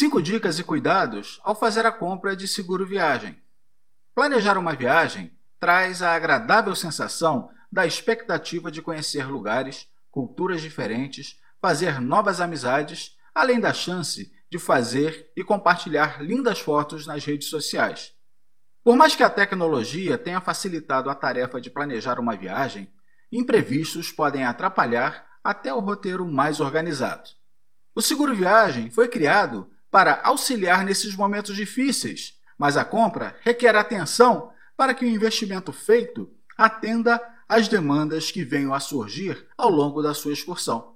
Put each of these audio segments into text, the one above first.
5 dicas e cuidados ao fazer a compra de seguro viagem. Planejar uma viagem traz a agradável sensação da expectativa de conhecer lugares, culturas diferentes, fazer novas amizades, além da chance de fazer e compartilhar lindas fotos nas redes sociais. Por mais que a tecnologia tenha facilitado a tarefa de planejar uma viagem, imprevistos podem atrapalhar até o roteiro mais organizado. O seguro viagem foi criado para auxiliar nesses momentos difíceis, mas a compra requer atenção para que o investimento feito atenda às demandas que venham a surgir ao longo da sua excursão.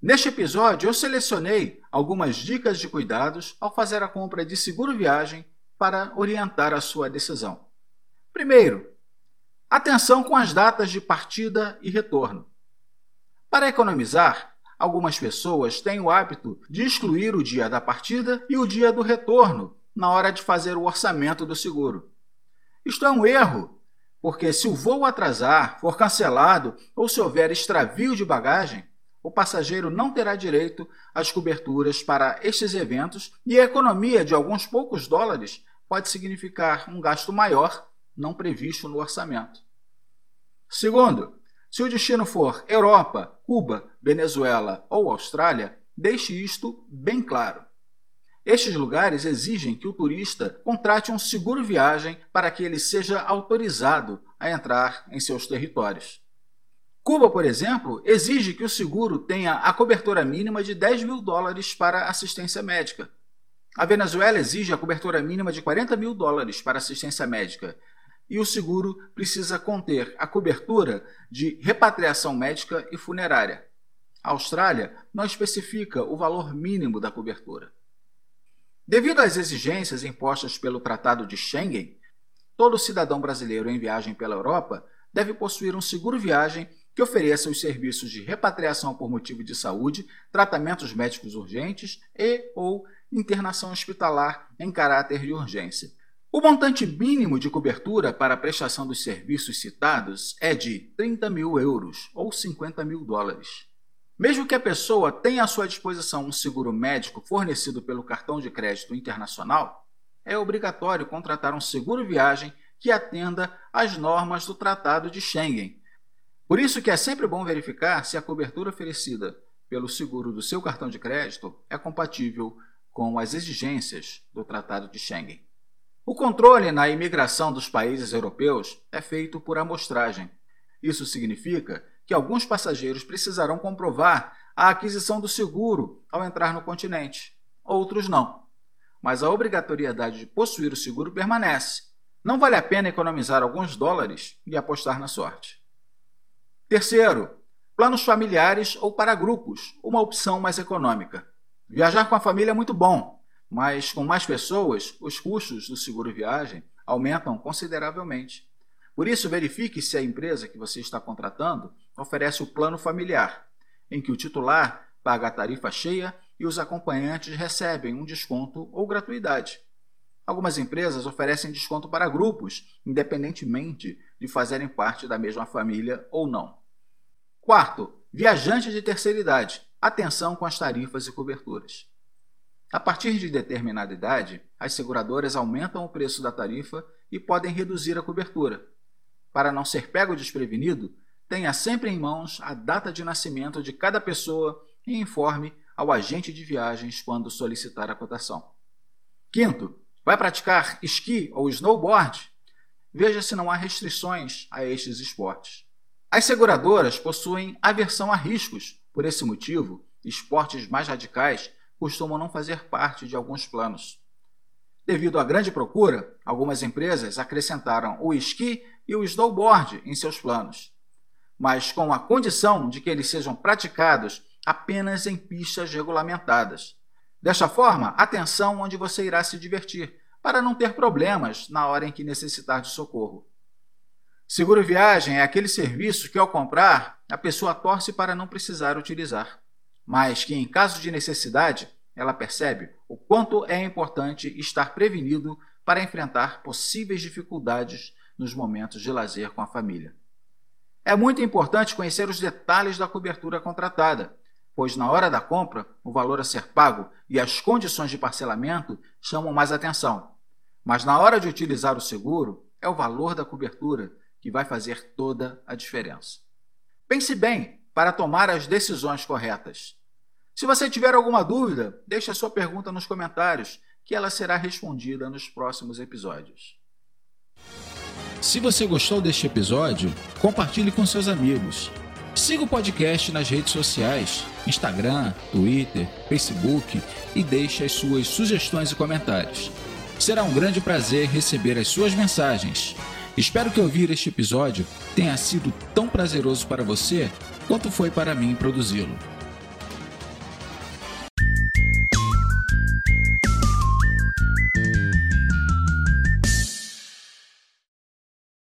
Neste episódio, eu selecionei algumas dicas de cuidados ao fazer a compra de seguro viagem para orientar a sua decisão. Primeiro, atenção com as datas de partida e retorno. Para economizar, Algumas pessoas têm o hábito de excluir o dia da partida e o dia do retorno na hora de fazer o orçamento do seguro. Isto é um erro, porque se o voo atrasar, for cancelado ou se houver extravio de bagagem, o passageiro não terá direito às coberturas para estes eventos e a economia de alguns poucos dólares pode significar um gasto maior não previsto no orçamento. Segundo, se o destino for Europa, Cuba, Venezuela ou Austrália, deixe isto bem claro. Estes lugares exigem que o turista contrate um seguro viagem para que ele seja autorizado a entrar em seus territórios. Cuba, por exemplo, exige que o seguro tenha a cobertura mínima de 10 mil dólares para assistência médica. A Venezuela exige a cobertura mínima de 40 mil dólares para assistência médica e o seguro precisa conter a cobertura de repatriação médica e funerária. A Austrália não especifica o valor mínimo da cobertura. Devido às exigências impostas pelo Tratado de Schengen, todo cidadão brasileiro em viagem pela Europa deve possuir um seguro viagem que ofereça os serviços de repatriação por motivo de saúde, tratamentos médicos urgentes e ou internação hospitalar em caráter de urgência, o montante mínimo de cobertura para a prestação dos serviços citados é de 30 mil euros ou 50 mil dólares. Mesmo que a pessoa tenha à sua disposição um seguro médico fornecido pelo cartão de crédito internacional, é obrigatório contratar um seguro viagem que atenda às normas do Tratado de Schengen. Por isso que é sempre bom verificar se a cobertura oferecida pelo seguro do seu cartão de crédito é compatível com as exigências do Tratado de Schengen. O controle na imigração dos países europeus é feito por amostragem. Isso significa que alguns passageiros precisarão comprovar a aquisição do seguro ao entrar no continente, outros não. Mas a obrigatoriedade de possuir o seguro permanece. Não vale a pena economizar alguns dólares e apostar na sorte. Terceiro, planos familiares ou para grupos, uma opção mais econômica. Viajar com a família é muito bom, mas com mais pessoas, os custos do seguro viagem aumentam consideravelmente. Por isso, verifique se a empresa que você está contratando oferece o plano familiar, em que o titular paga a tarifa cheia e os acompanhantes recebem um desconto ou gratuidade. Algumas empresas oferecem desconto para grupos, independentemente de fazerem parte da mesma família ou não. Quarto, viajante de terceira idade. Atenção com as tarifas e coberturas. A partir de determinada idade, as seguradoras aumentam o preço da tarifa e podem reduzir a cobertura. Para não ser pego desprevenido, tenha sempre em mãos a data de nascimento de cada pessoa e informe ao agente de viagens quando solicitar a cotação. Quinto, vai praticar esqui ou snowboard? Veja se não há restrições a estes esportes. As seguradoras possuem aversão a riscos, por esse motivo, esportes mais radicais costumam não fazer parte de alguns planos. Devido à grande procura, algumas empresas acrescentaram o esqui e o snowboard em seus planos, mas com a condição de que eles sejam praticados apenas em pistas regulamentadas. Desta forma, atenção onde você irá se divertir, para não ter problemas na hora em que necessitar de socorro. Seguro viagem é aquele serviço que, ao comprar, a pessoa torce para não precisar utilizar mas que, em caso de necessidade, ela percebe o quanto é importante estar prevenido para enfrentar possíveis dificuldades nos momentos de lazer com a família. É muito importante conhecer os detalhes da cobertura contratada, pois na hora da compra, o valor a ser pago e as condições de parcelamento chamam mais atenção. Mas na hora de utilizar o seguro, é o valor da cobertura que vai fazer toda a diferença. Pense bem para tomar as decisões corretas. Se você tiver alguma dúvida, deixe a sua pergunta nos comentários, que ela será respondida nos próximos episódios. Se você gostou deste episódio, compartilhe com seus amigos. Siga o podcast nas redes sociais, Instagram, Twitter, Facebook e deixe as suas sugestões e comentários. Será um grande prazer receber as suas mensagens. Espero que ouvir este episódio tenha sido tão prazeroso para você quanto foi para mim produzi-lo.